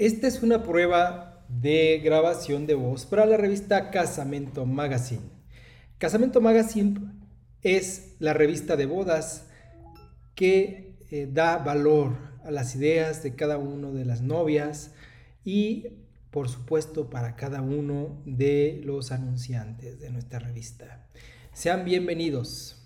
Esta es una prueba de grabación de voz para la revista Casamento Magazine. Casamento Magazine es la revista de bodas que eh, da valor a las ideas de cada uno de las novias y por supuesto para cada uno de los anunciantes de nuestra revista. Sean bienvenidos.